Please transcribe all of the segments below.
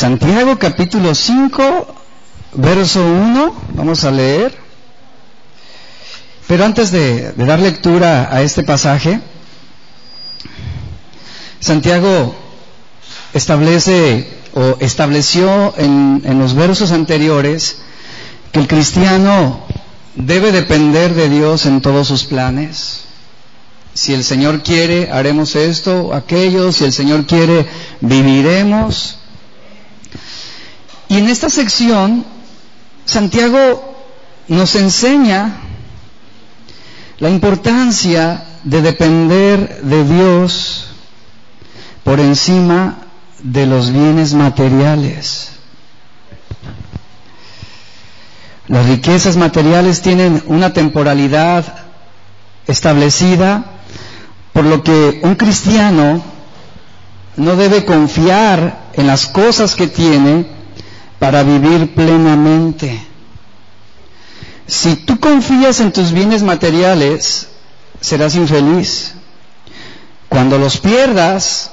Santiago capítulo 5, verso 1, vamos a leer. Pero antes de, dar lectura a este pasaje, Santiago establece o estableció en, en los versos anteriores que el cristiano debe depender de Dios en todos sus planes. Si el Señor quiere, haremos esto aquello. Si el Señor quiere, viviremos. Y en esta sección, Santiago nos enseña la importancia de depender de Dios por encima de los bienes materiales. Las riquezas materiales tienen una temporalidad establecida, por lo que un cristiano no debe confiar en las cosas que tiene, para vivir plenamente. Si tú confías en tus bienes materiales, serás infeliz. Cuando los pierdas,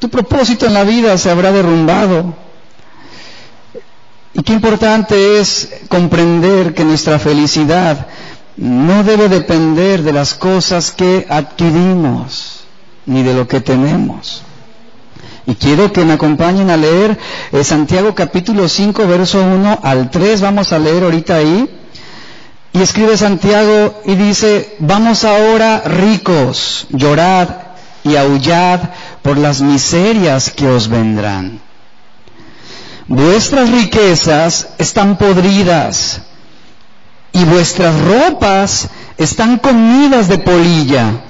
tu propósito en la vida se habrá derrumbado. Y qué importante es comprender que nuestra felicidad no debe depender de las cosas que adquirimos, ni de lo que tenemos. Y quiero que me acompañen a leer eh, Santiago capítulo 5, verso 1 al 3. Vamos a leer ahorita ahí. Y escribe Santiago y dice, vamos ahora ricos, llorad y aullad por las miserias que os vendrán. Vuestras riquezas están podridas y vuestras ropas están comidas de polilla.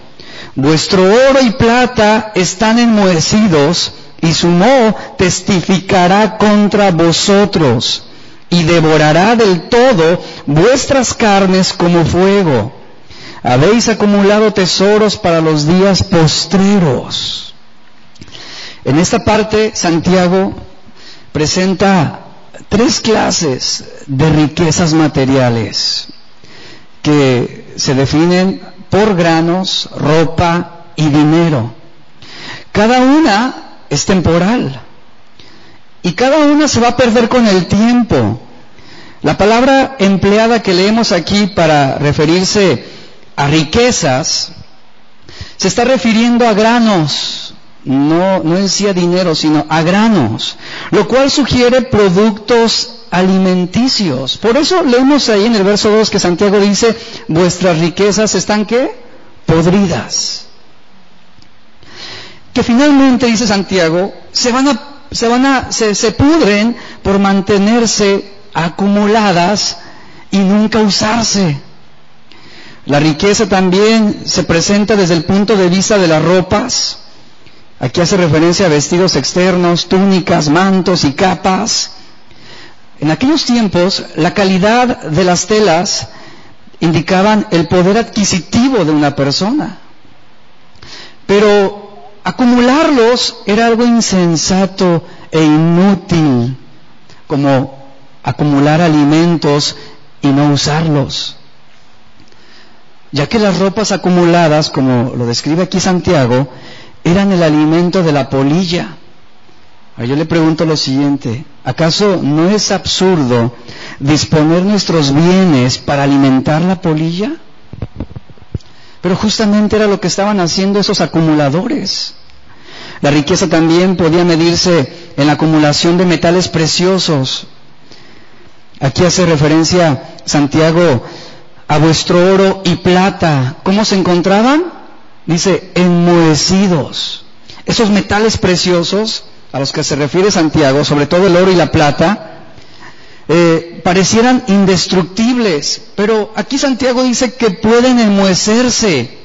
Vuestro oro y plata están enmohecidos y su moho testificará contra vosotros y devorará del todo vuestras carnes como fuego. Habéis acumulado tesoros para los días postreros. En esta parte, Santiago presenta tres clases de riquezas materiales que se definen por granos, ropa y dinero. Cada una es temporal. Y cada una se va a perder con el tiempo. La palabra empleada que leemos aquí para referirse a riquezas se está refiriendo a granos, no, no decía dinero, sino a granos, lo cual sugiere productos alimenticios. Por eso leemos ahí en el verso 2 que Santiago dice, vuestras riquezas están qué? Podridas que finalmente, dice Santiago, se van a, se van a, se, pudren por mantenerse acumuladas y nunca usarse. La riqueza también se presenta desde el punto de vista de las ropas. Aquí hace referencia a vestidos externos, túnicas, mantos y capas. En aquellos tiempos, la calidad de las telas indicaban el poder adquisitivo de una persona. Pero acumularlos era algo insensato e inútil, como acumular alimentos y no usarlos. Ya que las ropas acumuladas, como lo describe aquí Santiago, eran el alimento de la polilla. yo le pregunto lo siguiente, ¿acaso no es absurdo disponer nuestros bienes para alimentar la polilla? Pero justamente era lo que estaban haciendo esos acumuladores. La riqueza también podía medirse en la acumulación de metales preciosos. Aquí hace referencia Santiago a vuestro oro y plata. ¿Cómo se encontraban? Dice, enmohecidos. Esos metales preciosos a los que se refiere Santiago, sobre todo el oro y la plata, eh, parecieran indestructibles, pero aquí Santiago dice que pueden enmuecerse.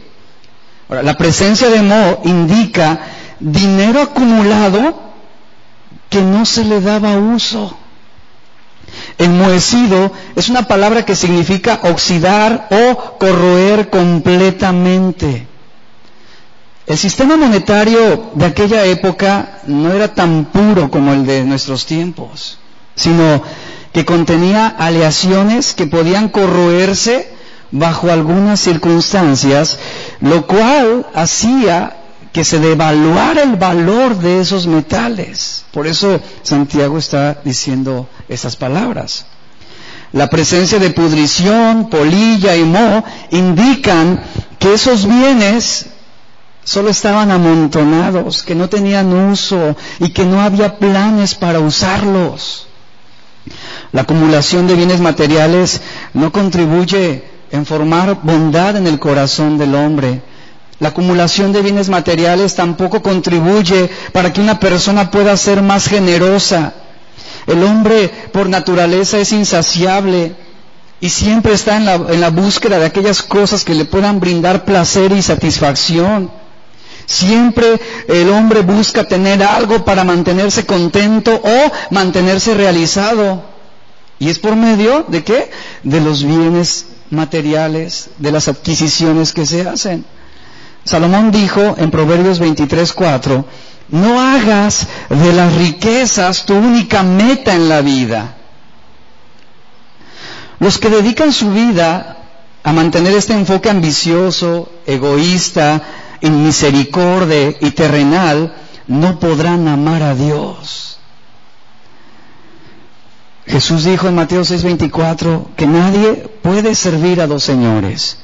Ahora, la presencia de Mo indica dinero acumulado que no se le daba uso. Enmohecido es una palabra que significa oxidar o corroer completamente. El sistema monetario de aquella época no era tan puro como el de nuestros tiempos, sino que contenía aleaciones que podían corroerse bajo algunas circunstancias, lo cual hacía que se devaluara el valor de esos metales. Por eso Santiago está diciendo esas palabras. La presencia de pudrición, polilla y moho indican que esos bienes solo estaban amontonados, que no tenían uso y que no había planes para usarlos. La acumulación de bienes materiales no contribuye en formar bondad en el corazón del hombre. La acumulación de bienes materiales tampoco contribuye para que una persona pueda ser más generosa. El hombre por naturaleza es insaciable y siempre está en la, en la búsqueda de aquellas cosas que le puedan brindar placer y satisfacción. Siempre el hombre busca tener algo para mantenerse contento o mantenerse realizado. Y es por medio de qué? De los bienes materiales, de las adquisiciones que se hacen. Salomón dijo en Proverbios 23:4, no hagas de las riquezas tu única meta en la vida. Los que dedican su vida a mantener este enfoque ambicioso, egoísta, misericordia y terrenal, no podrán amar a Dios. Jesús dijo en Mateo 6:24 que nadie puede servir a dos señores.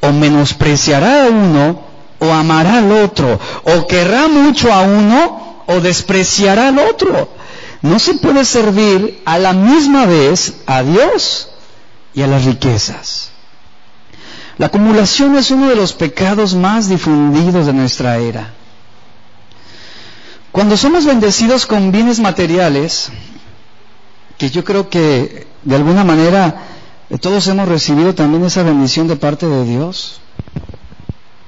O menospreciará a uno o amará al otro. O querrá mucho a uno o despreciará al otro. No se puede servir a la misma vez a Dios y a las riquezas. La acumulación es uno de los pecados más difundidos de nuestra era. Cuando somos bendecidos con bienes materiales, que yo creo que de alguna manera todos hemos recibido también esa bendición de parte de Dios,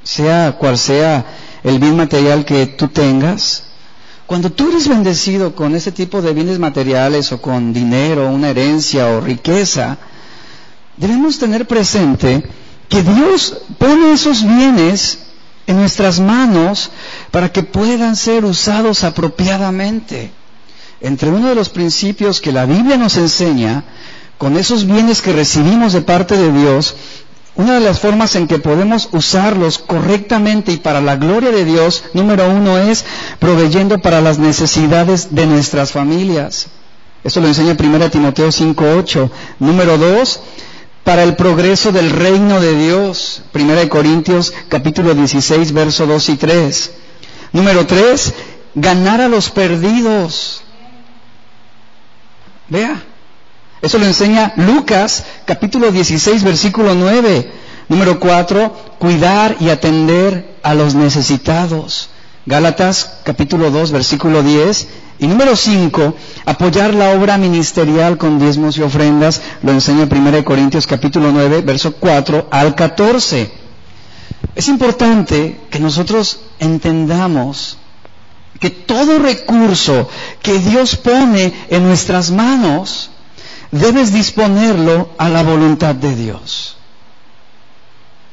sea cual sea el bien material que tú tengas, cuando tú eres bendecido con ese tipo de bienes materiales o con dinero, una herencia o riqueza, debemos tener presente que Dios pone esos bienes en nuestras manos para que puedan ser usados apropiadamente. Entre uno de los principios que la Biblia nos enseña, con esos bienes que recibimos de parte de Dios, una de las formas en que podemos usarlos correctamente y para la gloria de Dios, número uno es proveyendo para las necesidades de nuestras familias. Esto lo enseña 1 Timoteo 5.8. Número dos, para el progreso del reino de Dios. Primera de Corintios capítulo 16, verso 2 y 3. Número 3, ganar a los perdidos. Vea, eso lo enseña Lucas capítulo 16, versículo 9. Número 4, cuidar y atender a los necesitados. Gálatas capítulo 2, versículo 10. Y número 5, apoyar la obra ministerial con diezmos y ofrendas, lo enseña 1 Corintios capítulo 9, verso 4 al 14. Es importante que nosotros entendamos que todo recurso que Dios pone en nuestras manos, debes disponerlo a la voluntad de Dios.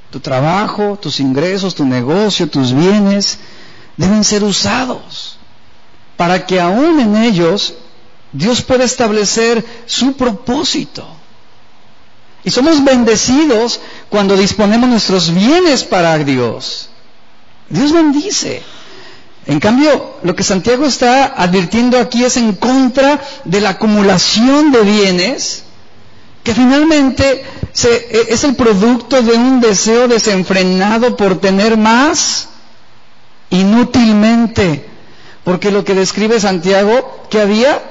Tu trabajo, tus ingresos, tu negocio, tus bienes, deben ser usados para que aún en ellos Dios pueda establecer su propósito. Y somos bendecidos cuando disponemos nuestros bienes para Dios. Dios bendice. En cambio, lo que Santiago está advirtiendo aquí es en contra de la acumulación de bienes, que finalmente es el producto de un deseo desenfrenado por tener más inútilmente. Porque lo que describe Santiago, que había,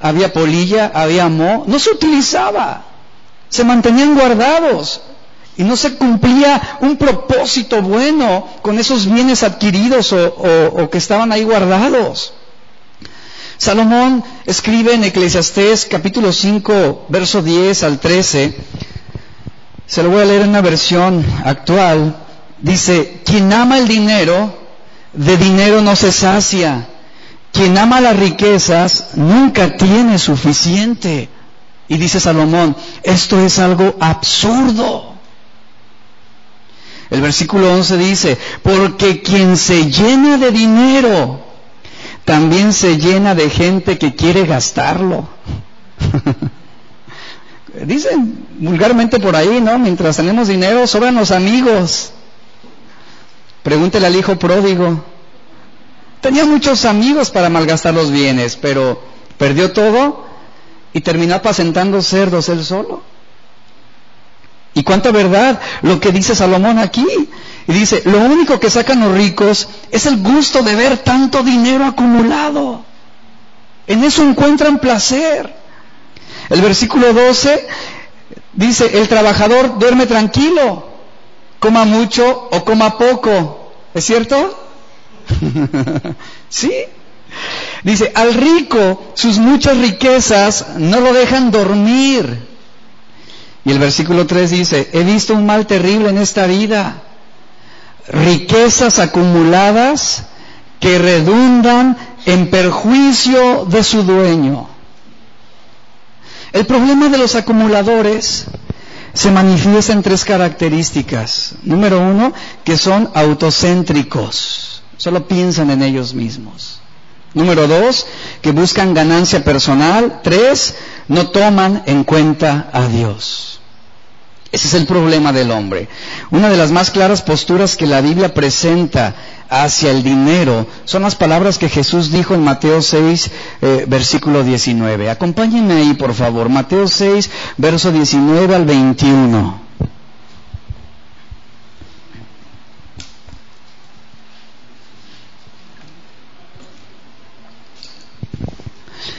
había polilla, había mo, no se utilizaba, se mantenían guardados y no se cumplía un propósito bueno con esos bienes adquiridos o, que estaban ahí guardados. Salomón escribe en Eclesiastés capítulo 5, verso 10 al 13, se lo voy a leer en una versión actual, dice, quien ama el dinero, de dinero no se sacia. Quien ama las riquezas nunca tiene suficiente. Y dice Salomón, esto es algo absurdo. El versículo 11 dice, porque quien se llena de dinero, también se llena de gente que quiere gastarlo. Dicen vulgarmente por ahí, ¿no? Mientras tenemos dinero, sobran los amigos. Pregúntele al hijo pródigo. Tenía muchos amigos para malgastar los bienes, pero perdió todo y terminó apacentando cerdos él solo. Y cuánta verdad lo que dice Salomón aquí. Y dice, lo único que sacan los ricos es el gusto de ver tanto dinero acumulado. En eso encuentran placer. El versículo 12 dice, el trabajador duerme tranquilo, coma mucho o coma poco. ¿Es cierto? sí. Dice, al rico sus muchas riquezas no lo dejan dormir. Y el versículo 3 dice, he visto un mal terrible en esta vida, riquezas acumuladas que redundan en perjuicio de su dueño. El problema de los acumuladores se manifiesta en tres características. Número uno, que son autocéntricos, solo piensan en ellos mismos. Número dos, que buscan ganancia personal. Tres, no toman en cuenta a Dios. Ese es el problema del hombre. Una de las más claras posturas que la Biblia presenta hacia el dinero son las palabras que Jesús dijo en Mateo 6, eh, versículo 19. Acompáñenme ahí, por favor. Mateo 6, verso 19 al 21.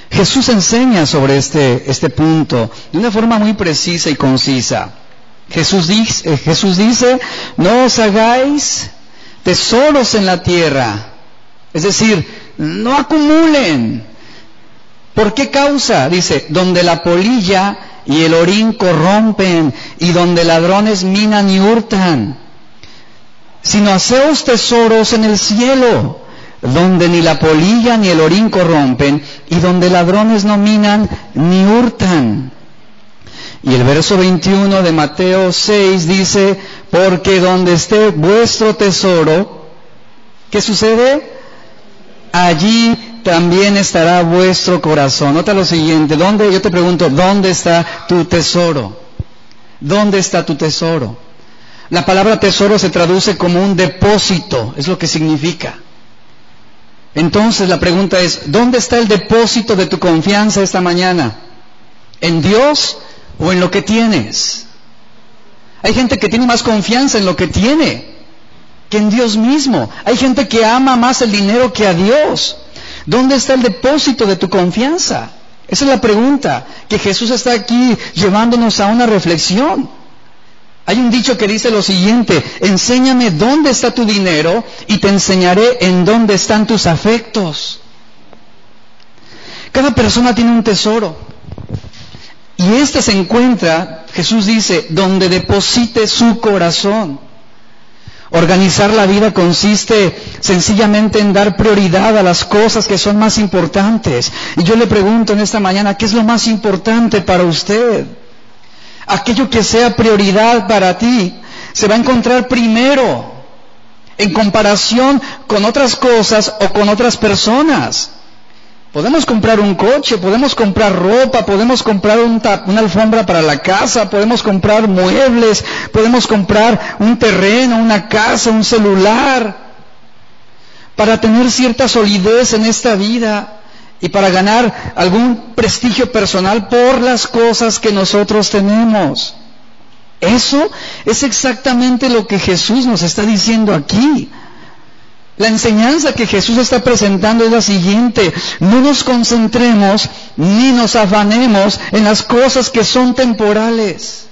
Jesús enseña sobre este, este punto de una forma muy precisa y concisa. Jesús dice, eh, Jesús dice, no os hagáis tesoros en la tierra. Es decir, no acumulen. ¿Por qué causa? Dice, donde la polilla y el orín corrompen y donde ladrones minan y hurtan. Sino haceos tesoros en el cielo, donde ni la polilla ni el orín corrompen y donde ladrones no minan ni hurtan. Y el verso 21 de Mateo 6 dice, porque donde esté vuestro tesoro, ¿qué sucede? Allí también estará vuestro corazón. Nota lo siguiente, ¿dónde? Yo te pregunto, ¿dónde está tu tesoro? ¿Dónde está tu tesoro? La palabra tesoro se traduce como un depósito, es lo que significa. Entonces la pregunta es, ¿dónde está el depósito de tu confianza esta mañana? ¿En Dios o en lo que tienes. Hay gente que tiene más confianza en lo que tiene que en Dios mismo. Hay gente que ama más el dinero que a Dios. ¿Dónde está el depósito de tu confianza? Esa es la pregunta que Jesús está aquí llevándonos a una reflexión. Hay un dicho que dice lo siguiente, enséñame dónde está tu dinero y te enseñaré en dónde están tus afectos. Cada persona tiene un tesoro. Y este se encuentra, Jesús dice, donde deposite su corazón. Organizar la vida consiste sencillamente en dar prioridad a las cosas que son más importantes. Y yo le pregunto en esta mañana, ¿qué es lo más importante para usted? Aquello que sea prioridad para ti se va a encontrar primero en comparación con otras cosas o con otras personas. Podemos comprar un coche, podemos comprar ropa, podemos comprar una alfombra para la casa, podemos comprar muebles, podemos comprar un terreno, una casa, un celular, para tener cierta solidez en esta vida y para ganar algún prestigio personal por las cosas que nosotros tenemos. Eso es exactamente lo que Jesús nos está diciendo aquí. La enseñanza que Jesús está presentando es la siguiente. No nos concentremos ni nos afanemos en las cosas que son temporales.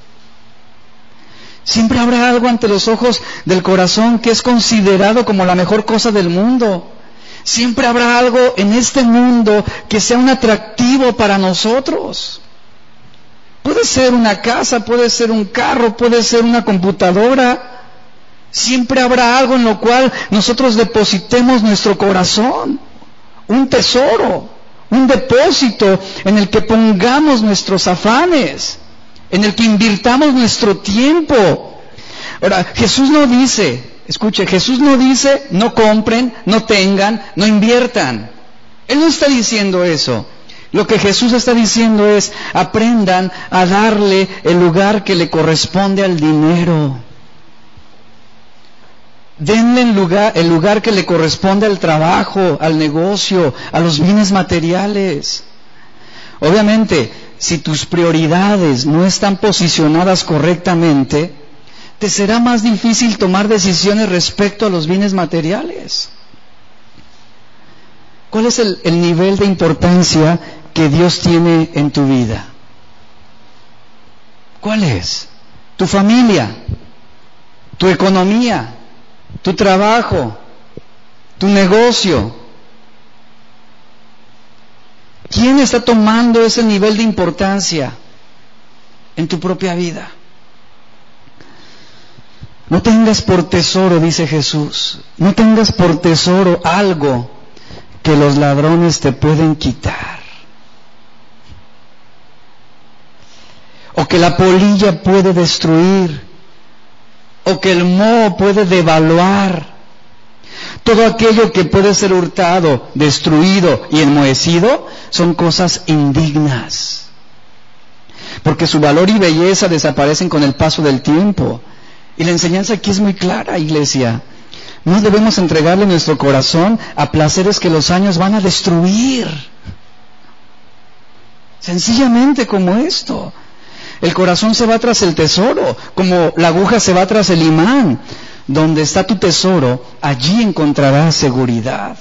Siempre habrá algo ante los ojos del corazón que es considerado como la mejor cosa del mundo. Siempre habrá algo en este mundo que sea un atractivo para nosotros. Puede ser una casa, puede ser un carro, puede ser una computadora, Siempre habrá algo en lo cual nosotros depositemos nuestro corazón, un tesoro, un depósito en el que pongamos nuestros afanes, en el que invirtamos nuestro tiempo. Ahora, Jesús no dice, escuche, Jesús no dice no compren, no tengan, no inviertan. Él no está diciendo eso. Lo que Jesús está diciendo es aprendan a darle el lugar que le corresponde al dinero. Denle el lugar, que le corresponde al trabajo, al negocio, a los bienes materiales. Obviamente, si tus prioridades no están posicionadas correctamente, te será más difícil tomar decisiones respecto a los bienes materiales. ¿Cuál es el, el nivel de importancia que Dios tiene en tu vida? ¿Cuál es? Tu familia, tu economía, tu trabajo, tu negocio. ¿Quién está tomando ese nivel de importancia en tu propia vida? No tengas por tesoro, dice Jesús, no tengas por tesoro algo que los ladrones te pueden quitar. O que la polilla puede destruir. O que el moho puede devaluar. Todo aquello que puede ser hurtado, destruido y enmohecido son cosas indignas. Porque su valor y belleza desaparecen con el paso del tiempo. Y la enseñanza aquí es muy clara, iglesia. No debemos entregarle nuestro corazón a placeres que los años van a destruir. Sencillamente como esto. El corazón se va tras el tesoro, como la aguja se va tras el imán. Donde está tu tesoro, allí encontrarás seguridad.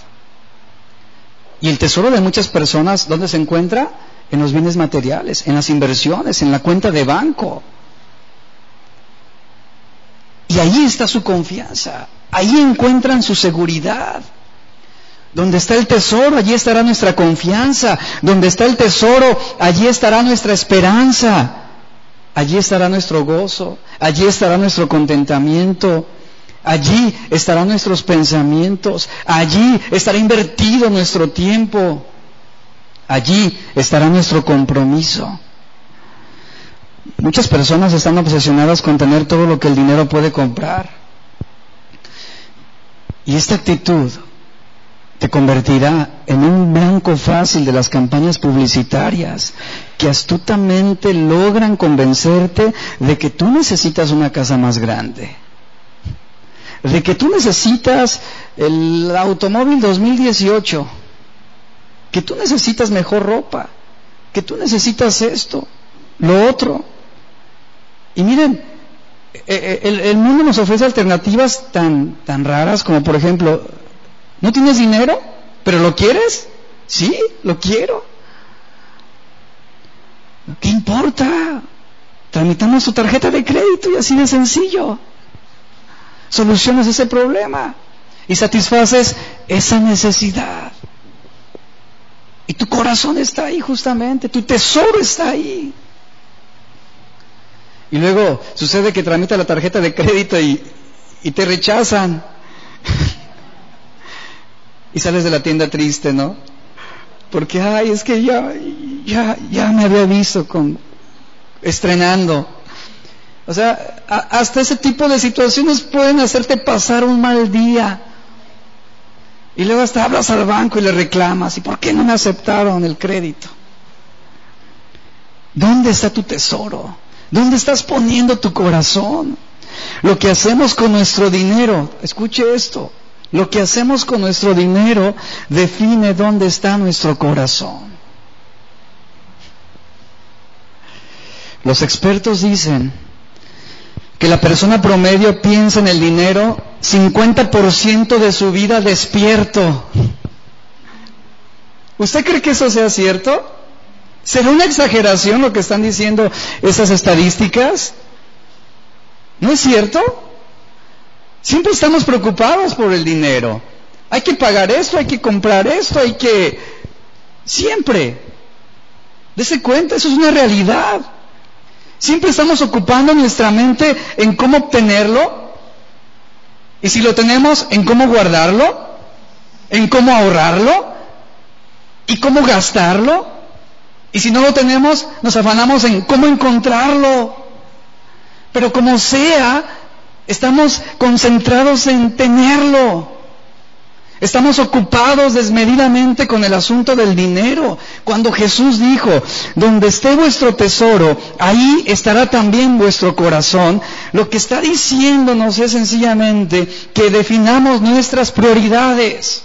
Y el tesoro de muchas personas, ¿dónde se encuentra? En los bienes materiales, en las inversiones, en la cuenta de banco. Y allí está su confianza. Ahí encuentran su seguridad. Donde está el tesoro, allí estará nuestra confianza. Donde está el tesoro, allí estará nuestra esperanza. Allí estará nuestro gozo. Allí estará nuestro contentamiento. Allí estarán nuestros pensamientos. Allí estará invertido nuestro tiempo. Allí estará nuestro compromiso. Muchas personas están obsesionadas con tener todo lo que el dinero puede comprar. Y esta actitud te convertirá en un blanco fácil de las campañas publicitarias que astutamente logran convencerte de que tú necesitas una casa más grande, de que tú necesitas el automóvil 2018, que tú necesitas mejor ropa, que tú necesitas esto, lo otro. Y miren, eh, eh, el, mundo nos ofrece alternativas tan, tan raras como, por ejemplo, ¿no tienes dinero? ¿Pero lo quieres? Sí, lo quiero. ¿Qué importa? Tramitamos tu tarjeta de crédito y así de sencillo. Solucionas ese problema y satisfaces esa necesidad. Y tu corazón está ahí justamente, tu tesoro está ahí. Y luego sucede que tramita la tarjeta de crédito y, te rechazan. Y sales de la tienda triste, ¿no? Porque, ay, es que ya, ya, ya me había visto con, estrenando. O sea, hasta ese tipo de situaciones pueden hacerte pasar un mal día. Y luego hasta hablas al banco y le reclamas, ¿y por qué no me aceptaron el crédito? ¿Dónde está tu tesoro? ¿Dónde estás poniendo tu corazón? Lo que hacemos con nuestro dinero, escuche esto, lo que hacemos con nuestro dinero define dónde está nuestro corazón. Los expertos dicen que la persona promedio piensa en el dinero 50% de su vida despierto. ¿Usted cree que eso sea cierto? ¿Será una exageración lo que están diciendo esas estadísticas? ¿No es cierto? Siempre estamos preocupados por el dinero. Hay que pagar esto, hay que comprar esto, hay que... Siempre. Dese cuenta, eso es una realidad. Siempre estamos ocupando nuestra mente en cómo obtenerlo. Y si lo tenemos, en cómo guardarlo, en cómo ahorrarlo y cómo gastarlo. Y si no lo tenemos, nos afanamos en cómo encontrarlo. Pero como sea, estamos concentrados en tenerlo. Estamos ocupados desmedidamente con el asunto del dinero. Cuando Jesús dijo, donde esté vuestro tesoro, ahí estará también vuestro corazón, lo que está diciéndonos es sencillamente que definamos nuestras prioridades.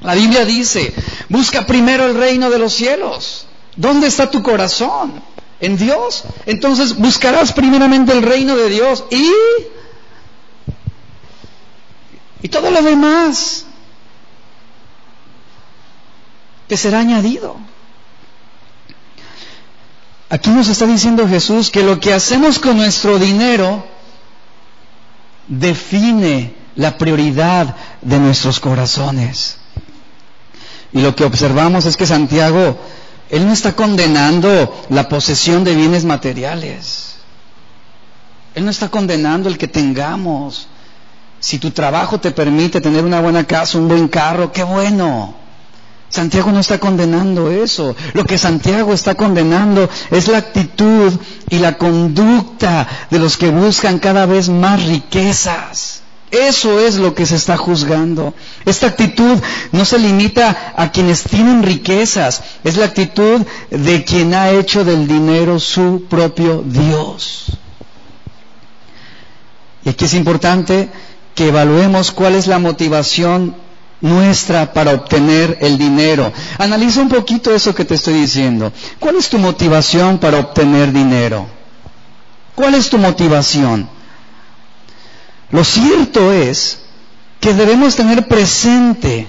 La Biblia dice, busca primero el reino de los cielos. ¿Dónde está tu corazón? ¿En Dios? Entonces buscarás primeramente el reino de Dios y... Y todo lo demás te será añadido. Aquí nos está diciendo Jesús que lo que hacemos con nuestro dinero define la prioridad de nuestros corazones. Y lo que observamos es que Santiago, él no está condenando la posesión de bienes materiales. Él no está condenando el que tengamos. Si tu trabajo te permite tener una buena casa, un buen carro, qué bueno. Santiago no está condenando eso. Lo que Santiago está condenando es la actitud y la conducta de los que buscan cada vez más riquezas. Eso es lo que se está juzgando. Esta actitud no se limita a quienes tienen riquezas, es la actitud de quien ha hecho del dinero su propio Dios. Y aquí es importante que evaluemos cuál es la motivación nuestra para obtener el dinero. Analiza un poquito eso que te estoy diciendo. ¿Cuál es tu motivación para obtener dinero? ¿Cuál es tu motivación? Lo cierto es que debemos tener presente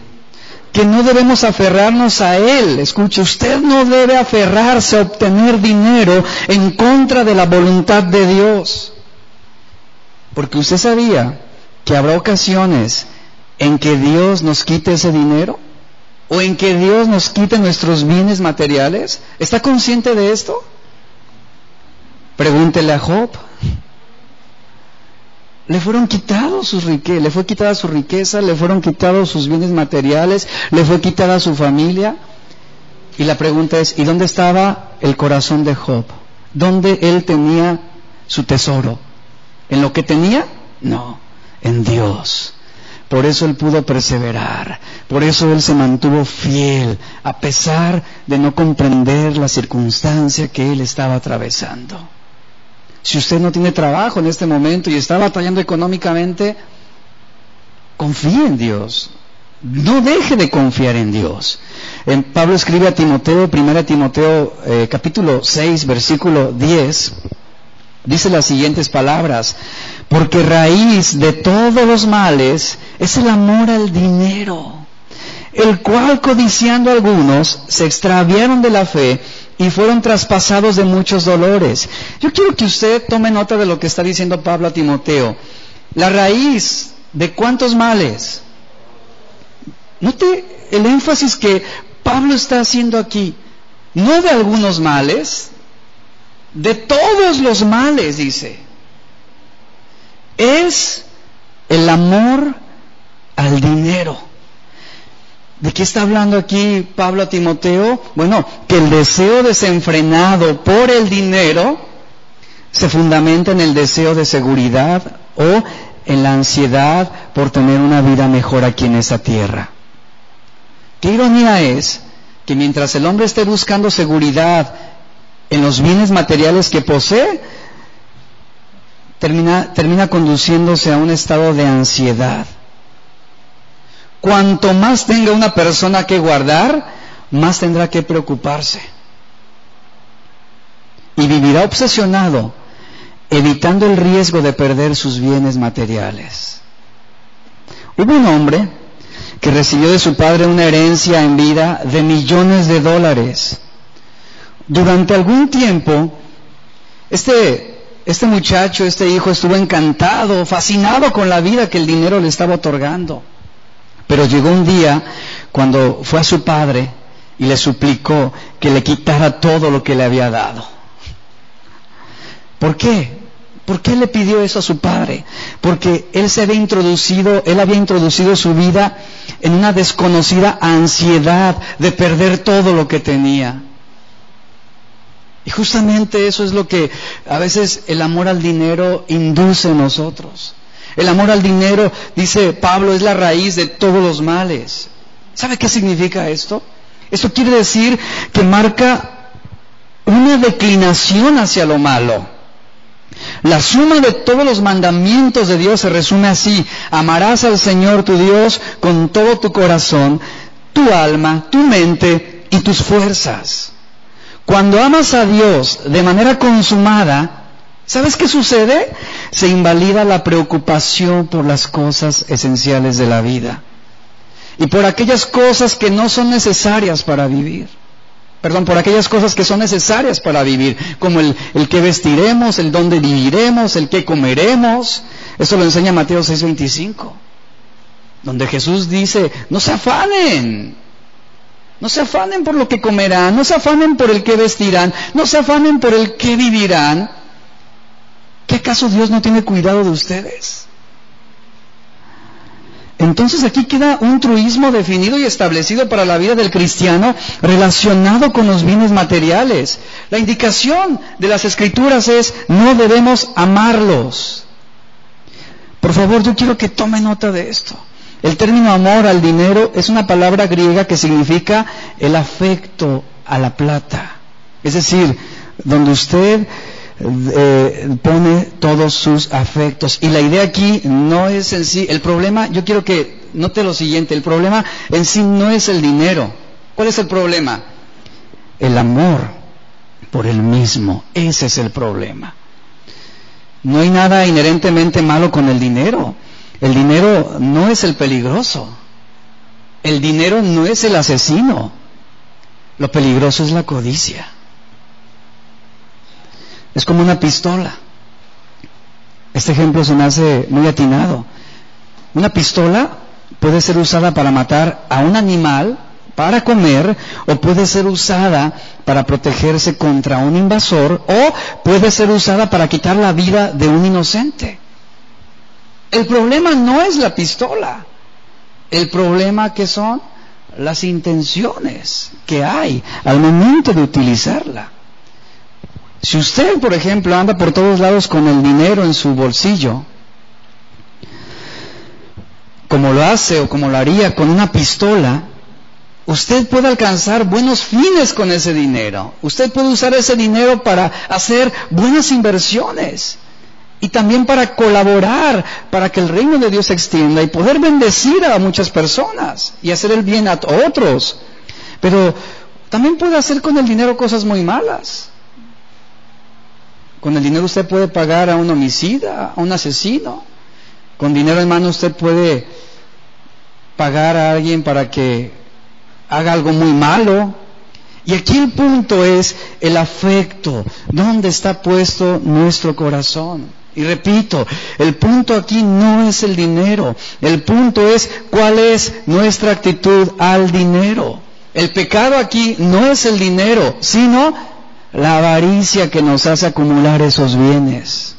que no debemos aferrarnos a Él. Escuche, usted no debe aferrarse a obtener dinero en contra de la voluntad de Dios. Porque usted sabía que habrá ocasiones en que Dios nos quite ese dinero? ¿O en que Dios nos quite nuestros bienes materiales? ¿Está consciente de esto? Pregúntele a Job. Le fueron quitados sus riquezas, le fue quitada su riqueza, le fueron quitados sus bienes materiales, le fue quitada su familia. Y la pregunta es, ¿y dónde estaba el corazón de Job? ¿Dónde él tenía su tesoro? ¿En lo que tenía? No, en Dios. Por eso él pudo perseverar, por eso él se mantuvo fiel, a pesar de no comprender la circunstancia que él estaba atravesando. Si usted no tiene trabajo en este momento y está batallando económicamente, confíe en Dios. No deje de confiar en Dios. En Pablo escribe a Timoteo, 1 Timoteo eh, capítulo 6, versículo 10, dice las siguientes palabras, porque raíz de todos los males es el amor al dinero, el cual codiciando algunos se extraviaron de la fe y fueron traspasados de muchos dolores. Yo quiero que usted tome nota de lo que está diciendo Pablo a Timoteo. La raíz de cuántos males. Note el énfasis que Pablo está haciendo aquí. No de algunos males, de todos los males, dice es el amor al dinero. ¿De qué está hablando aquí Pablo a Timoteo? Bueno, que el deseo desenfrenado por el dinero se fundamenta en el deseo de seguridad o en la ansiedad por tener una vida mejor aquí en esa tierra. Qué ironía es que mientras el hombre esté buscando seguridad en los bienes materiales que posee, termina, termina conduciéndose a un estado de ansiedad. Cuanto más tenga una persona que guardar, más tendrá que preocuparse. Y vivirá obsesionado, evitando el riesgo de perder sus bienes materiales. Hubo un hombre que recibió de su padre una herencia en vida de millones de dólares. Durante algún tiempo, este este muchacho, este hijo estuvo encantado, fascinado con la vida que el dinero le estaba otorgando. Pero llegó un día cuando fue a su padre y le suplicó que le quitara todo lo que le había dado. ¿Por qué? ¿Por qué le pidió eso a su padre? Porque él se había introducido, él había introducido su vida en una desconocida ansiedad de perder todo lo que tenía. Y justamente eso es lo que a veces el amor al dinero induce en nosotros. El amor al dinero, dice Pablo, es la raíz de todos los males. ¿Sabe qué significa esto? Esto quiere decir que marca una declinación hacia lo malo. La suma de todos los mandamientos de Dios se resume así. Amarás al Señor tu Dios con todo tu corazón, tu alma, tu mente y tus fuerzas. Cuando amas a Dios de manera consumada, ¿sabes qué sucede? Se invalida la preocupación por las cosas esenciales de la vida y por aquellas cosas que no son necesarias para vivir. Perdón, por aquellas cosas que son necesarias para vivir, como el, que vestiremos, el dónde viviremos, el que comeremos. Eso lo enseña Mateo 6:25, donde Jesús dice, no se afanen, no se afanen por lo que comerán, no se afanen por el que vestirán, no se afanen por el que vivirán. ¿Qué acaso Dios no tiene cuidado de ustedes? Entonces aquí queda un truismo definido y establecido para la vida del cristiano relacionado con los bienes materiales. La indicación de las escrituras es no debemos amarlos. Por favor, yo quiero que tome nota de esto. El término amor al dinero es una palabra griega que significa el afecto a la plata. Es decir, donde usted eh, pone todos sus afectos. Y la idea aquí no es en sí, el problema, yo quiero que note lo siguiente, el problema en sí no es el dinero. ¿Cuál es el problema? El amor por el mismo. Ese es el problema. No hay nada inherentemente malo con el dinero. El dinero no es el peligroso. El dinero no es el asesino. Lo peligroso es la codicia. Es como una pistola. Este ejemplo se me hace muy atinado. Una pistola puede ser usada para matar a un animal, para comer, o puede ser usada para protegerse contra un invasor, o puede ser usada para quitar la vida de un inocente. El problema no es la pistola. El problema que son las intenciones que hay al momento de utilizarla. Si usted, por ejemplo, anda por todos lados con el dinero en su bolsillo, como lo hace o como lo haría con una pistola, usted puede alcanzar buenos fines con ese dinero. Usted puede usar ese dinero para hacer buenas inversiones y también para colaborar para que el reino de Dios se extienda y poder bendecir a muchas personas y hacer el bien a otros. Pero también puede hacer con el dinero cosas muy malas. Con el dinero usted puede pagar a un homicida, a un asesino. Con dinero en mano usted puede pagar a alguien para que haga algo muy malo. Y aquí el punto es el afecto. ¿Dónde está puesto nuestro corazón? Y repito, el punto aquí no es el dinero. El punto es cuál es nuestra actitud al dinero. El pecado aquí no es el dinero, sino la avaricia que nos hace acumular esos bienes.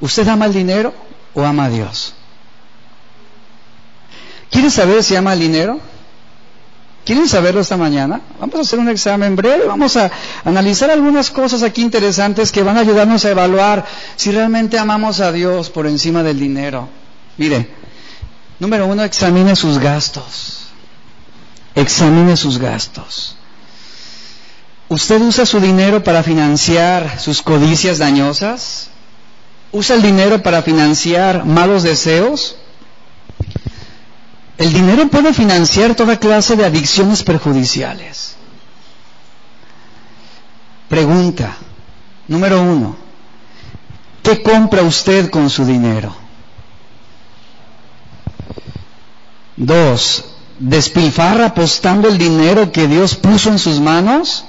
¿Usted ama el dinero o ama a Dios? ¿Quieren saber si ama el dinero? ¿Quieren saberlo esta mañana? Vamos a hacer un examen breve, vamos a analizar algunas cosas aquí interesantes que van a ayudarnos a evaluar si realmente amamos a Dios por encima del dinero. Mire, número uno, examine sus gastos. Examine sus gastos. ¿Usted usa su dinero para financiar sus codicias dañosas? ¿Usa el dinero para financiar malos deseos? El dinero puede financiar toda clase de adicciones perjudiciales. Pregunta, número uno, ¿qué compra usted con su dinero? Dos, ¿despilfarra apostando el dinero que Dios puso en sus manos?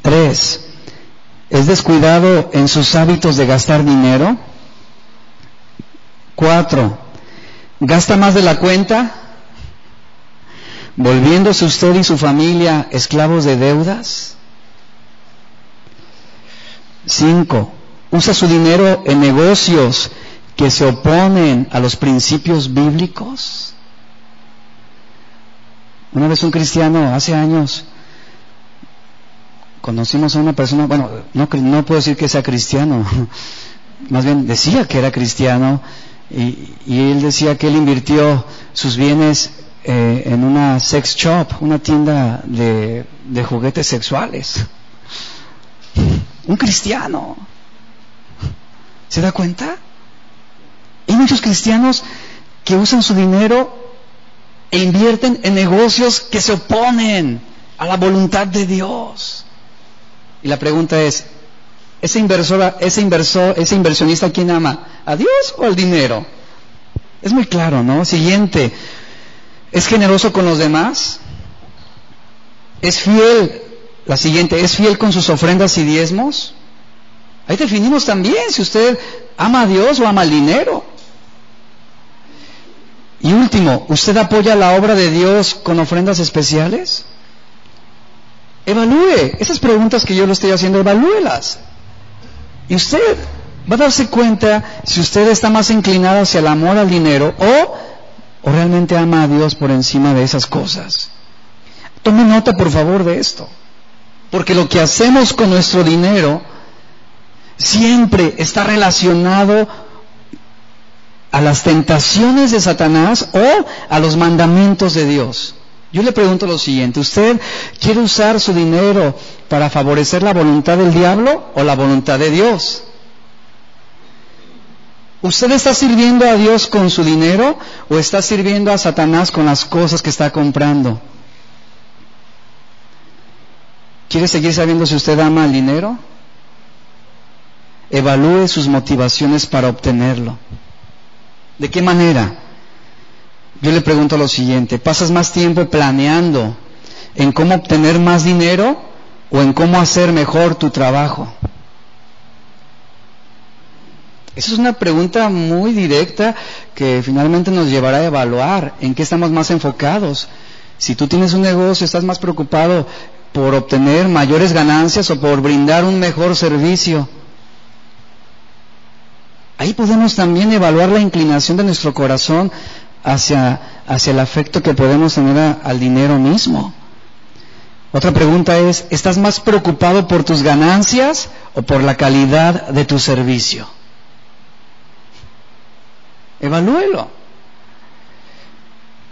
Tres, ¿es descuidado en sus hábitos de gastar dinero? Cuatro, ¿gasta más de la cuenta? ¿Volviéndose usted y su familia esclavos de deudas? Cinco, ¿usa su dinero en negocios que se oponen a los principios bíblicos? Una vez un cristiano, hace años, conocimos a una persona, bueno, no, no puedo decir que sea cristiano, más bien decía que era cristiano y, él decía que él invirtió sus bienes eh, en una sex shop, una tienda de, de juguetes sexuales. un cristiano. ¿Se da cuenta? Hay muchos cristianos que usan su dinero e invierten en negocios que se oponen a la voluntad de Dios. Y la pregunta es, ¿ese inversor, ese inversor, ese inversionista quién ama? ¿A Dios o al dinero? Es muy claro, ¿no? Siguiente, ¿es generoso con los demás? ¿Es fiel? La siguiente, ¿es fiel con sus ofrendas y diezmos? Ahí definimos también si usted ama a Dios o ama al dinero. Y último, ¿usted apoya la obra de Dios con ofrendas especiales? Evalúe esas preguntas que yo le estoy haciendo, evalúelas. Y usted va a darse cuenta si usted está más inclinado hacia el amor al dinero o, o realmente ama a Dios por encima de esas cosas. Tome nota, por favor, de esto. Porque lo que hacemos con nuestro dinero siempre está relacionado a las tentaciones de Satanás o a los mandamientos de Dios. Yo le pregunto lo siguiente, ¿usted quiere usar su dinero para favorecer la voluntad del diablo o la voluntad de Dios? ¿Usted está sirviendo a Dios con su dinero o está sirviendo a Satanás con las cosas que está comprando? ¿Quiere seguir sabiendo si usted ama el dinero? Evalúe sus motivaciones para obtenerlo. ¿De qué manera? Yo le pregunto lo siguiente, ¿pasas más tiempo planeando en cómo obtener más dinero o en cómo hacer mejor tu trabajo? Esa es una pregunta muy directa que finalmente nos llevará a evaluar en qué estamos más enfocados. Si tú tienes un negocio, estás más preocupado por obtener mayores ganancias o por brindar un mejor servicio. Ahí podemos también evaluar la inclinación de nuestro corazón hacia, hacia el afecto que podemos tener al dinero mismo. Otra pregunta es, ¿estás más preocupado por tus ganancias o por la calidad de tu servicio? Evalúelo.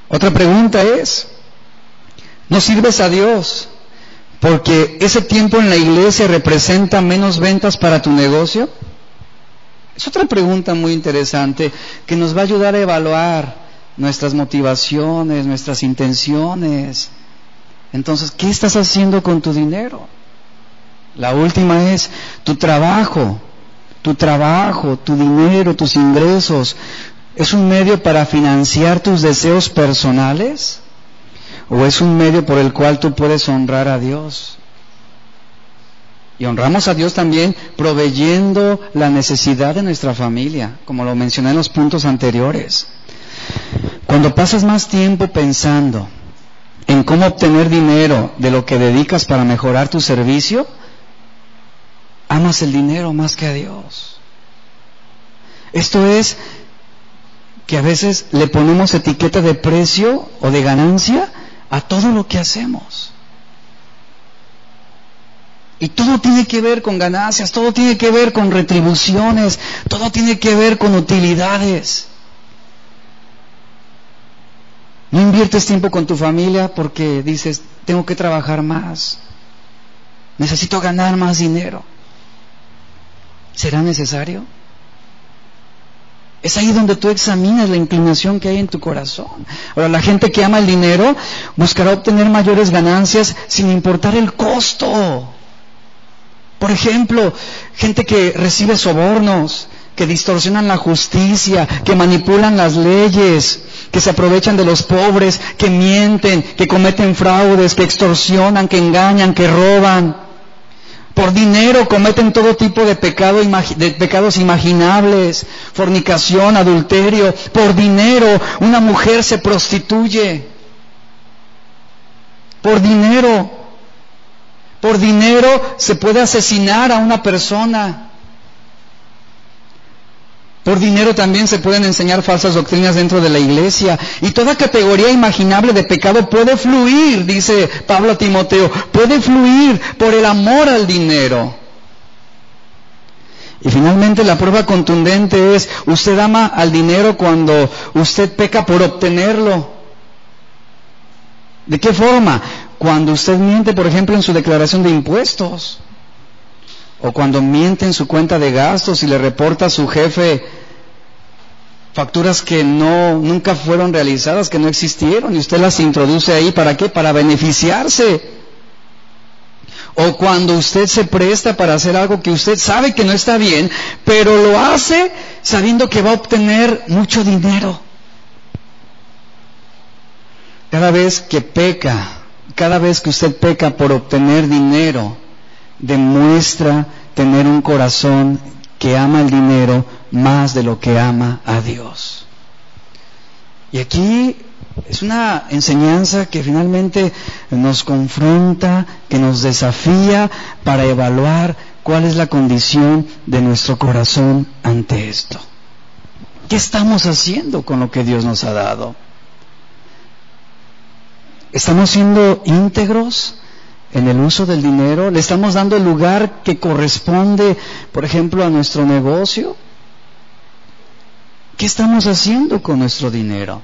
Otra pregunta es, ¿no sirves a Dios porque ese tiempo en la iglesia representa menos ventas para tu negocio? Es otra pregunta muy interesante que nos va a ayudar a evaluar nuestras motivaciones, nuestras intenciones. Entonces, ¿qué estás haciendo con tu dinero? La última es tu trabajo, tu trabajo, tu dinero, tus ingresos. ¿Es un medio para financiar tus deseos personales? ¿O es un medio por el cual tú puedes honrar a Dios? Y honramos a Dios también proveyendo la necesidad de nuestra familia, como lo mencioné en los puntos anteriores. Cuando pasas más tiempo pensando en cómo obtener dinero de lo que dedicas para mejorar tu servicio, amas el dinero más que a Dios. Esto es que a veces le ponemos etiqueta de precio o de ganancia a todo lo que hacemos. Y todo tiene que ver con ganancias, todo tiene que ver con retribuciones, todo tiene que ver con utilidades. No inviertes tiempo con tu familia porque dices, tengo que trabajar más, necesito ganar más dinero. ¿Será necesario? Es ahí donde tú examinas la inclinación que hay en tu corazón. Ahora, la gente que ama el dinero buscará obtener mayores ganancias sin importar el costo. Por ejemplo, gente que recibe sobornos, que distorsionan la justicia, que manipulan las leyes, que se aprovechan de los pobres, que mienten, que cometen fraudes, que extorsionan, que engañan, que roban. Por dinero cometen todo tipo de, pecado, de pecados imaginables, fornicación, adulterio. Por dinero una mujer se prostituye. Por dinero por dinero se puede asesinar a una persona. Por dinero también se pueden enseñar falsas doctrinas dentro de la iglesia. Y toda categoría imaginable de pecado puede fluir, dice Pablo a Timoteo, puede fluir por el amor al dinero. Y finalmente la prueba contundente es, usted ama al dinero cuando usted peca por obtenerlo. ¿De qué forma? Cuando usted miente, por ejemplo, en su declaración de impuestos. O cuando miente en su cuenta de gastos y le reporta a su jefe facturas que no nunca fueron realizadas, que no existieron y usted las introduce ahí para qué? Para beneficiarse. O cuando usted se presta para hacer algo que usted sabe que no está bien, pero lo hace sabiendo que va a obtener mucho dinero. Cada vez que peca, cada vez que usted peca por obtener dinero, demuestra tener un corazón que ama el dinero más de lo que ama a Dios. Y aquí es una enseñanza que finalmente nos confronta, que nos desafía para evaluar cuál es la condición de nuestro corazón ante esto. ¿Qué estamos haciendo con lo que Dios nos ha dado? ¿Estamos siendo íntegros en el uso del dinero? ¿Le estamos dando el lugar que corresponde, por ejemplo, a nuestro negocio? ¿Qué estamos haciendo con nuestro dinero?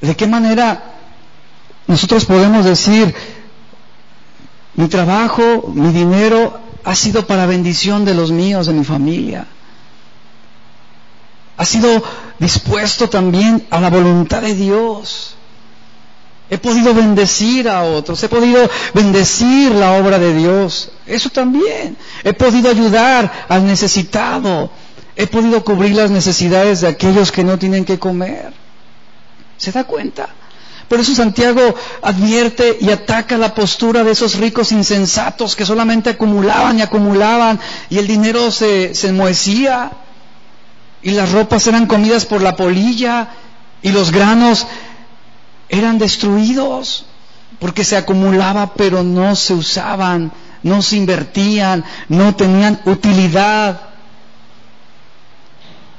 ¿De qué manera nosotros podemos decir, mi trabajo, mi dinero ha sido para bendición de los míos, de mi familia? Ha sido dispuesto también a la voluntad de Dios. He podido bendecir a otros, he podido bendecir la obra de Dios. Eso también. He podido ayudar al necesitado. He podido cubrir las necesidades de aquellos que no tienen que comer. ¿Se da cuenta? Por eso Santiago advierte y ataca la postura de esos ricos insensatos que solamente acumulaban y acumulaban y el dinero se, se enmohecía y las ropas eran comidas por la polilla y los granos eran destruidos porque se acumulaba pero no se usaban, no se invertían, no tenían utilidad.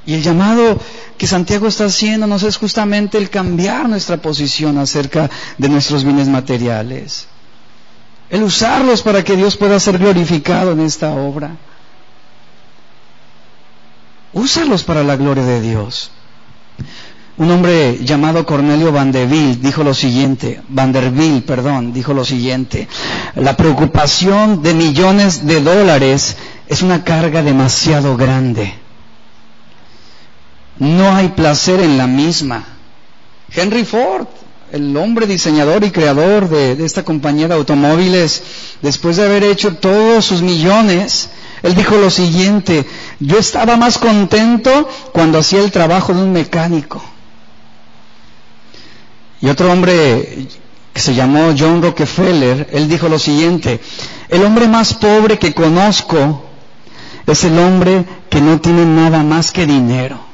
Y el llamado que Santiago está haciéndonos es justamente el cambiar nuestra posición acerca de nuestros bienes materiales. El usarlos para que Dios pueda ser glorificado en esta obra. Úsalos para la gloria de Dios. Un hombre llamado Cornelio Vanderbilt dijo lo siguiente, Vanderbilt, perdón, dijo lo siguiente, la preocupación de millones de dólares es una carga demasiado grande. No hay placer en la misma. Henry Ford, el hombre diseñador y creador de, de esta compañía de automóviles, después de haber hecho todos sus millones, él dijo lo siguiente, yo estaba más contento cuando hacía el trabajo de un mecánico. Y otro hombre que se llamó John Rockefeller, él dijo lo siguiente, el hombre más pobre que conozco es el hombre que no tiene nada más que dinero.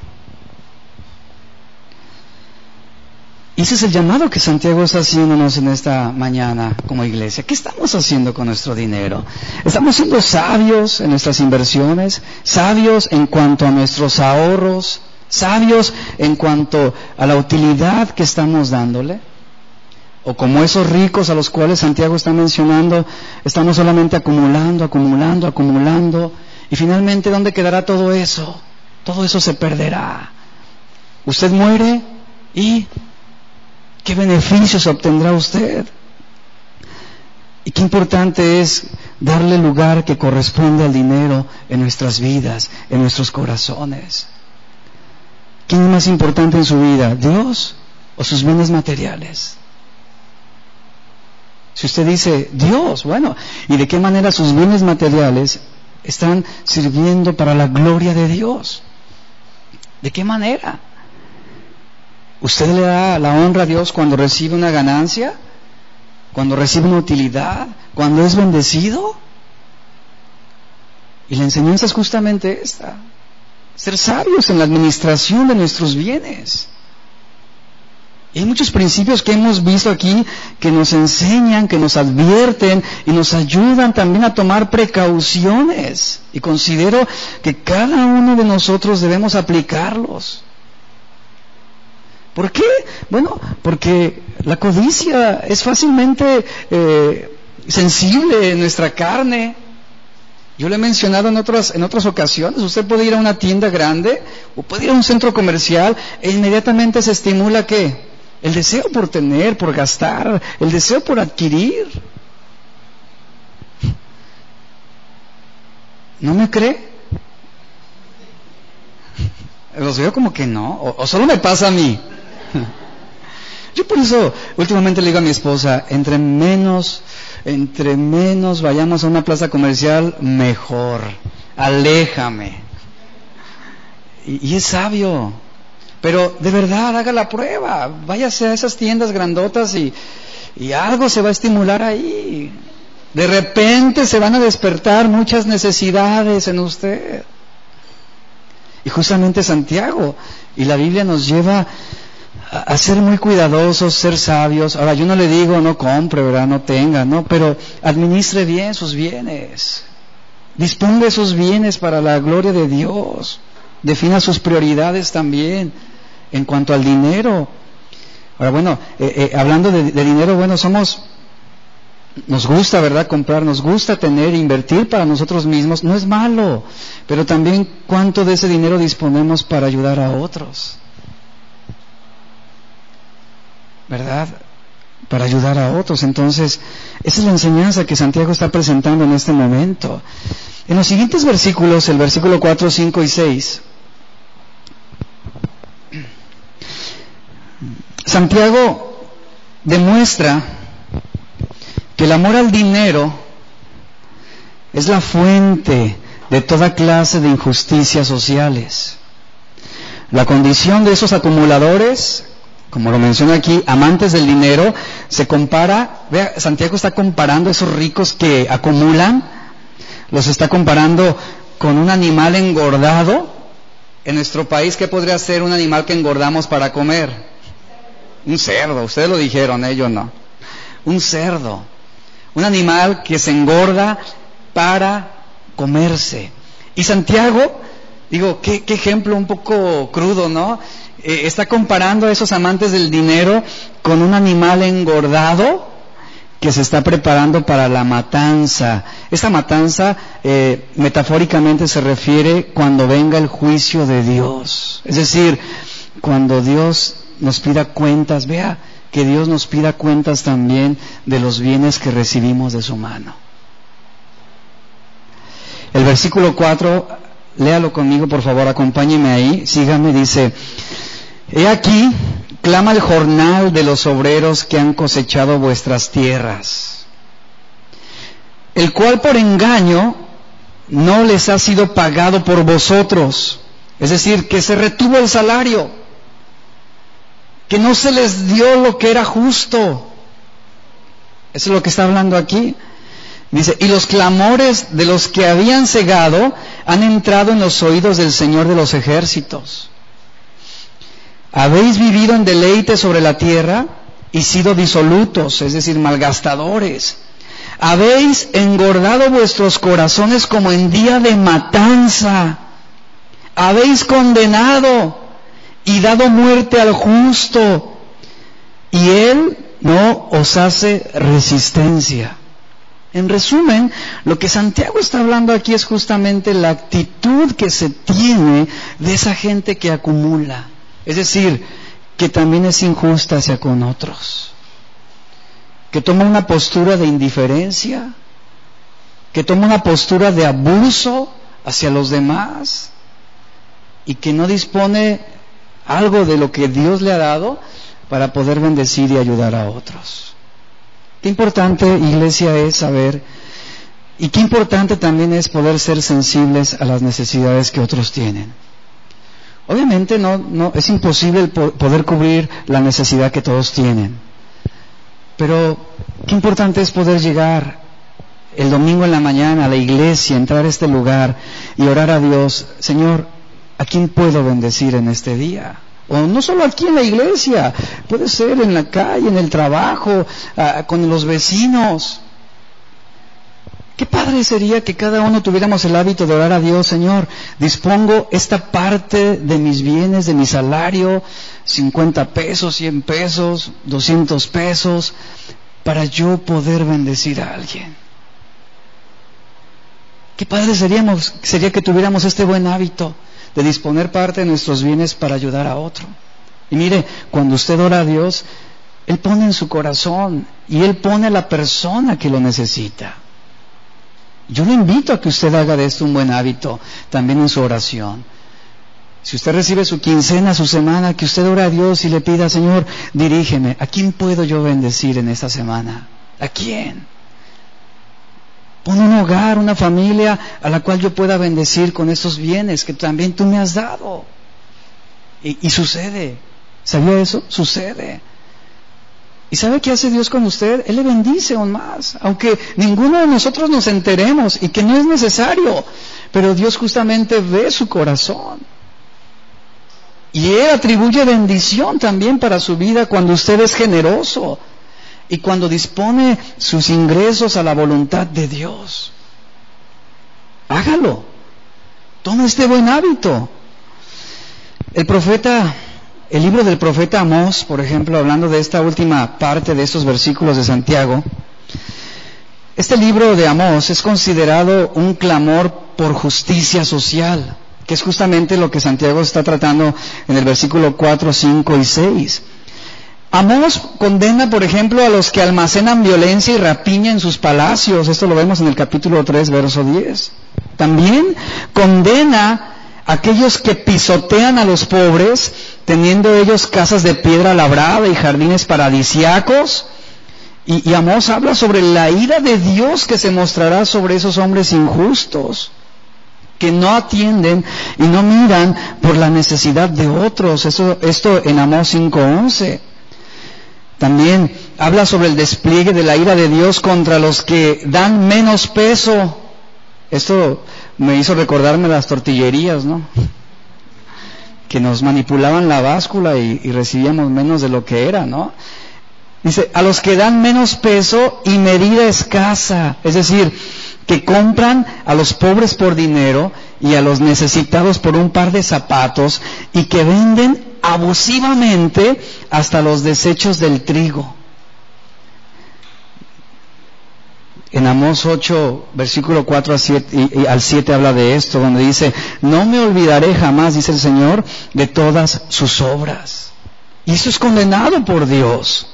Ese es el llamado que Santiago está haciéndonos en esta mañana como iglesia. ¿Qué estamos haciendo con nuestro dinero? ¿Estamos siendo sabios en nuestras inversiones? ¿Sabios en cuanto a nuestros ahorros? ¿Sabios en cuanto a la utilidad que estamos dándole? ¿O como esos ricos a los cuales Santiago está mencionando, estamos solamente acumulando, acumulando, acumulando? Y finalmente, ¿dónde quedará todo eso? Todo eso se perderá. Usted muere y ¿Qué beneficios obtendrá usted? Y qué importante es darle lugar que corresponde al dinero en nuestras vidas, en nuestros corazones. ¿Quién es más importante en su vida, Dios o sus bienes materiales? Si usted dice Dios, bueno, ¿y de qué manera sus bienes materiales están sirviendo para la gloria de Dios? ¿De qué manera? ¿Usted le da la honra a Dios cuando recibe una ganancia? ¿Cuando recibe una utilidad? ¿Cuando es bendecido? Y la enseñanza es justamente esta. Ser sabios en la administración de nuestros bienes. Y hay muchos principios que hemos visto aquí que nos enseñan, que nos advierten y nos ayudan también a tomar precauciones. Y considero que cada uno de nosotros debemos aplicarlos. ¿Por qué? Bueno, porque la codicia es fácilmente eh, sensible en nuestra carne. Yo le he mencionado en otras, en otras ocasiones, usted puede ir a una tienda grande o puede ir a un centro comercial e inmediatamente se estimula qué? El deseo por tener, por gastar, el deseo por adquirir. ¿No me cree? Los veo como que no, o, solo me pasa a mí. Yo por eso últimamente le digo a mi esposa, entre menos, entre menos vayamos a una plaza comercial, mejor. Aléjame. Y, es sabio. Pero de verdad, haga la prueba. Váyase a esas tiendas grandotas y algo se va a estimular ahí. De repente se van a despertar muchas necesidades en usted. Y justamente Santiago y la Biblia nos lleva a, ser muy cuidadosos, ser sabios. Ahora, yo no le digo no compre, ¿verdad? No tenga, ¿no? Pero administre bien sus bienes. Disponga sus bienes para la gloria de Dios. Defina sus prioridades también en cuanto al dinero. Ahora, bueno, eh, eh, hablando de, dinero, bueno, somos, nos gusta, ¿verdad? Comprar, nos gusta tener, invertir para nosotros mismos, no es malo, pero también cuánto de ese dinero disponemos para ayudar a otros. ¿Verdad? Para ayudar a otros. Entonces, esa es la enseñanza que Santiago está presentando en este momento. En los siguientes versículos, el versículo 4, 5 y 6, Santiago demuestra que el amor al dinero es la fuente de toda clase de injusticias sociales. La condición de esos acumuladores, como lo menciona aquí, amantes del dinero, se compara, vea, Santiago está comparando esos ricos que acumulan, los está comparando con un animal engordado. En nuestro país, ¿qué podría ser un animal que engordamos para comer? Un cerdo, ustedes lo dijeron, ellos no. Un cerdo. Un animal que se engorda para comerse. Y Santiago, digo, qué, ejemplo un poco crudo, ¿no? Eh, está comparando a esos amantes del dinero con un animal engordado que se está preparando para la matanza. Esta matanza eh, metafóricamente se refiere cuando venga el juicio de Dios. Es decir, cuando Dios nos pida cuentas, vea que Dios nos pida cuentas también de los bienes que recibimos de su mano. El versículo 4, léalo conmigo por favor, acompáñeme ahí, sígame, dice, He aquí, clama el jornal de los obreros que han cosechado vuestras tierras, el cual por engaño no les ha sido pagado por vosotros, es decir, que se retuvo el salario que no se les dio lo que era justo. Eso es lo que está hablando aquí. Dice, y los clamores de los que habían cegado han entrado en los oídos del Señor de los ejércitos. Habéis vivido en deleite sobre la tierra y sido disolutos, es decir, malgastadores. Habéis engordado vuestros corazones como en día de matanza. Habéis condenado y dado muerte al justo, y él no os hace resistencia. En resumen, lo que Santiago está hablando aquí es justamente la actitud que se tiene de esa gente que acumula. Es decir, que también es injusta hacia con otros. Que toma una postura de indiferencia. Que toma una postura de abuso hacia los demás. Y que no dispone algo de lo que Dios le ha dado para poder bendecir y ayudar a otros. Qué importante, iglesia, es saber y qué importante también es poder ser sensibles a las necesidades que otros tienen. Obviamente no, no es imposible poder cubrir la necesidad que todos tienen. Pero qué importante es poder llegar el domingo en la mañana a la iglesia, entrar a este lugar y orar a Dios, Señor, ¿A quién puedo bendecir en este día? O no solo aquí en la iglesia, puede ser en la calle, en el trabajo, ah, con los vecinos. Qué padre sería que cada uno tuviéramos el hábito de orar a Dios, Señor, dispongo esta parte de mis bienes, de mi salario, 50 pesos, 100 pesos, 200 pesos, para yo poder bendecir a alguien. Qué padre seríamos, sería que tuviéramos este buen hábito de disponer parte de nuestros bienes para ayudar a otro. Y mire, cuando usted ora a Dios, Él pone en su corazón y Él pone a la persona que lo necesita. Yo le invito a que usted haga de esto un buen hábito también en su oración. Si usted recibe su quincena, su semana, que usted ore a Dios y le pida, Señor, dirígeme, ¿a quién puedo yo bendecir en esta semana? ¿A quién? Pon un hogar, una familia a la cual yo pueda bendecir con estos bienes que también tú me has dado. Y, y sucede. ¿Sabía eso? Sucede. ¿Y sabe qué hace Dios con usted? Él le bendice aún más, aunque ninguno de nosotros nos enteremos y que no es necesario, pero Dios justamente ve su corazón. Y Él atribuye bendición también para su vida cuando usted es generoso y cuando dispone sus ingresos a la voluntad de Dios. Hágalo. Tome este buen hábito. El profeta el libro del profeta Amós, por ejemplo, hablando de esta última parte de estos versículos de Santiago, este libro de Amós es considerado un clamor por justicia social, que es justamente lo que Santiago está tratando en el versículo 4, 5 y 6. Amós condena, por ejemplo, a los que almacenan violencia y rapiña en sus palacios. Esto lo vemos en el capítulo 3, verso 10. También condena aquellos que pisotean a los pobres, teniendo ellos casas de piedra labrada y jardines paradisiacos. Y, y Amós habla sobre la ira de Dios que se mostrará sobre esos hombres injustos, que no atienden y no miran por la necesidad de otros. Eso, esto en Amós 5.11. También habla sobre el despliegue de la ira de Dios contra los que dan menos peso. Esto me hizo recordarme las tortillerías, ¿no? Que nos manipulaban la báscula y, recibíamos menos de lo que era, ¿no? Dice, a los que dan menos peso y medida escasa, es decir, que compran a los pobres por dinero y a los necesitados por un par de zapatos y que venden abusivamente hasta los desechos del trigo. En Amós 8, versículo 4 al 7, habla de esto, donde dice, no me olvidaré jamás, dice el Señor, de todas sus obras. Y eso es condenado por Dios.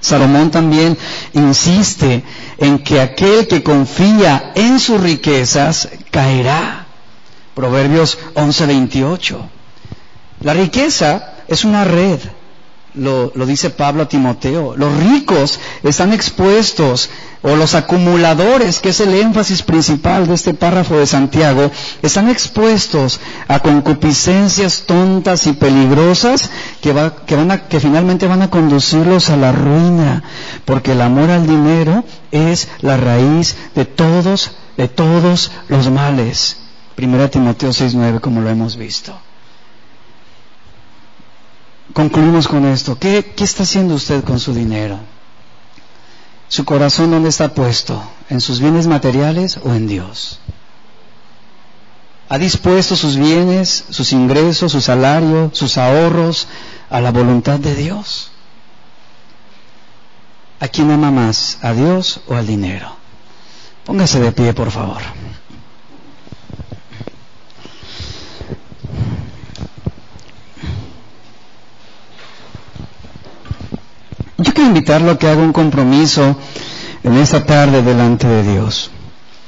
Salomón también insiste en que aquel que confía en sus riquezas caerá. Proverbios 11, 28. La riqueza es una red, lo, dice Pablo a Timoteo. Los ricos están expuestos, o los acumuladores, que es el énfasis principal de este párrafo de Santiago, están expuestos a concupiscencias tontas y peligrosas que, va, que, van a, que finalmente van a conducirlos a la ruina, porque el amor al dinero es la raíz de todos, de todos los males. Primera Timoteo 6.9, como lo hemos visto concluimos con esto. ¿Qué, está haciendo usted con su dinero? ¿Su corazón dónde está puesto? ¿En sus bienes materiales o en Dios? ¿Ha dispuesto sus bienes, sus ingresos, su salario, sus ahorros a la voluntad de Dios? ¿A quién ama más? ¿A Dios o al dinero? Póngase de pie, por favor. Invitarlo a que haga un compromiso en esta tarde delante de Dios.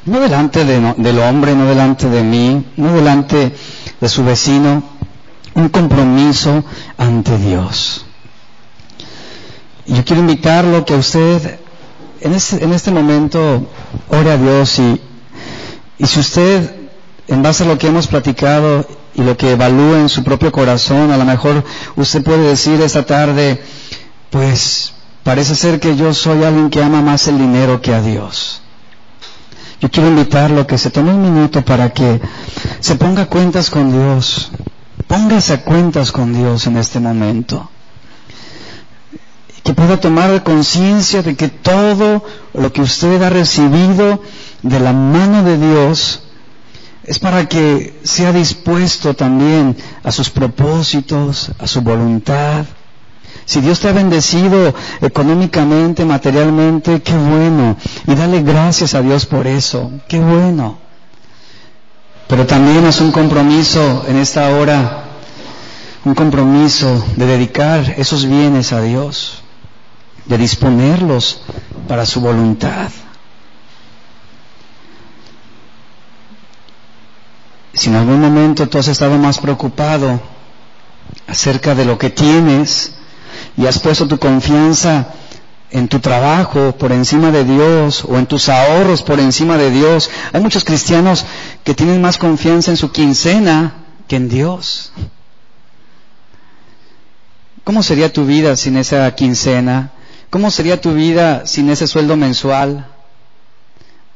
No delante del hombre, no delante de mí, no delante de su vecino, un compromiso ante Dios. Yo quiero invitarlo a que usted en este, en este momento ore a Dios y, y si usted, en base a lo que hemos platicado y lo que evalúa en su propio corazón, a lo mejor usted puede decir esta tarde, pues parece ser que yo soy alguien que ama más el dinero que a Dios. Yo quiero invitarlo a que se tome un minuto para que se ponga cuentas con Dios. Póngase a cuentas con Dios en este momento. Que pueda tomar conciencia de que todo lo que usted ha recibido de la mano de Dios es para que sea dispuesto también a sus propósitos, a su voluntad, si Dios te ha bendecido económicamente, materialmente, qué bueno. Y dale gracias a Dios por eso. Qué bueno. Pero también es un compromiso en esta hora, un compromiso de dedicar esos bienes a Dios, de disponerlos para su voluntad. Si en algún momento tú has estado más preocupado acerca de lo que tienes y has puesto tu confianza en tu trabajo por encima de Dios o en tus ahorros por encima de Dios. Hay muchos cristianos que tienen más confianza en su quincena que en Dios. ¿Cómo sería tu vida sin esa quincena? ¿Cómo sería tu vida sin ese sueldo mensual?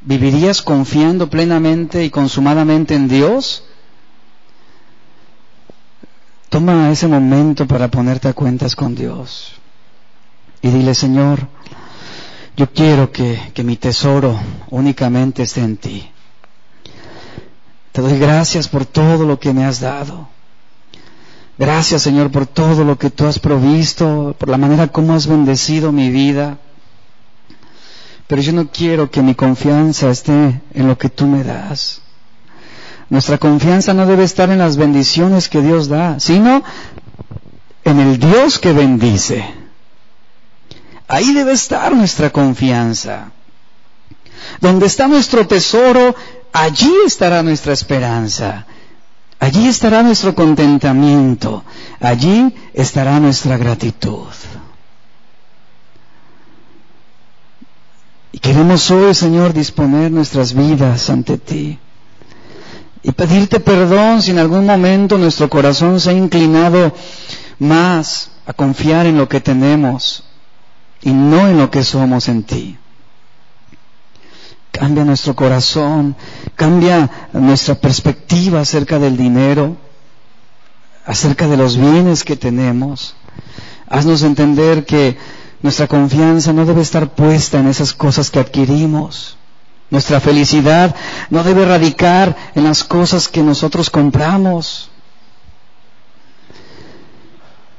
¿Vivirías confiando plenamente y consumadamente en Dios? Toma ese momento para ponerte a cuentas con Dios y dile, Señor, yo quiero que, que mi tesoro únicamente esté en ti. Te doy gracias por todo lo que me has dado. Gracias, Señor, por todo lo que tú has provisto, por la manera como has bendecido mi vida. Pero yo no quiero que mi confianza esté en lo que tú me das. Nuestra confianza no debe estar en las bendiciones que Dios da, sino en el Dios que bendice. Ahí debe estar nuestra confianza. Donde está nuestro tesoro, allí estará nuestra esperanza. Allí estará nuestro contentamiento. Allí estará nuestra gratitud. Y queremos hoy, Señor, disponer nuestras vidas ante ti. Y pedirte perdón si en algún momento nuestro corazón se ha inclinado más a confiar en lo que tenemos y no en lo que somos en ti. Cambia nuestro corazón, cambia nuestra perspectiva acerca del dinero, acerca de los bienes que tenemos. Haznos entender que nuestra confianza no debe estar puesta en esas cosas que adquirimos. Nuestra felicidad no debe radicar en las cosas que nosotros compramos.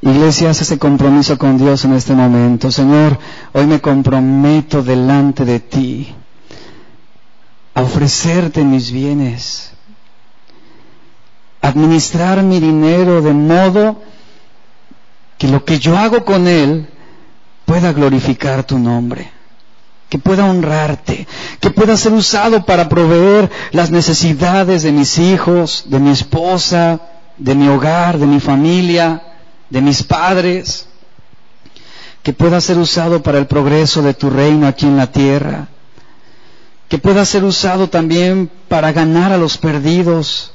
Iglesia, haz ese compromiso con Dios en este momento. Señor, hoy me comprometo delante de ti a ofrecerte mis bienes, administrar mi dinero de modo que lo que yo hago con él pueda glorificar tu nombre, que pueda honrarte, que pueda ser usado para proveer las necesidades de mis hijos, de mi esposa, de mi hogar, de mi familia de mis padres, que pueda ser usado para el progreso de tu reino aquí en la tierra, que pueda ser usado también para ganar a los perdidos,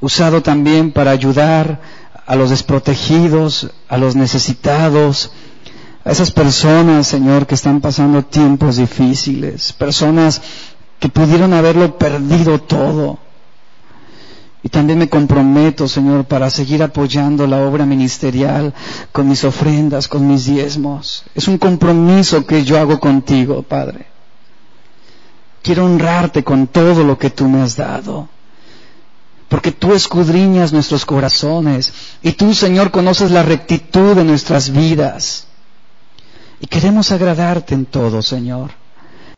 usado también para ayudar a los desprotegidos, a los necesitados, a esas personas, Señor, que están pasando tiempos difíciles, personas que pudieron haberlo perdido todo y también me comprometo, Señor, para seguir apoyando la obra ministerial con mis ofrendas, con mis diezmos. Es un compromiso que yo hago contigo, Padre. Quiero honrarte con todo lo que tú me has dado. Porque tú escudriñas nuestros corazones y tú, Señor, conoces la rectitud de nuestras vidas. Y queremos agradarte en todo, Señor.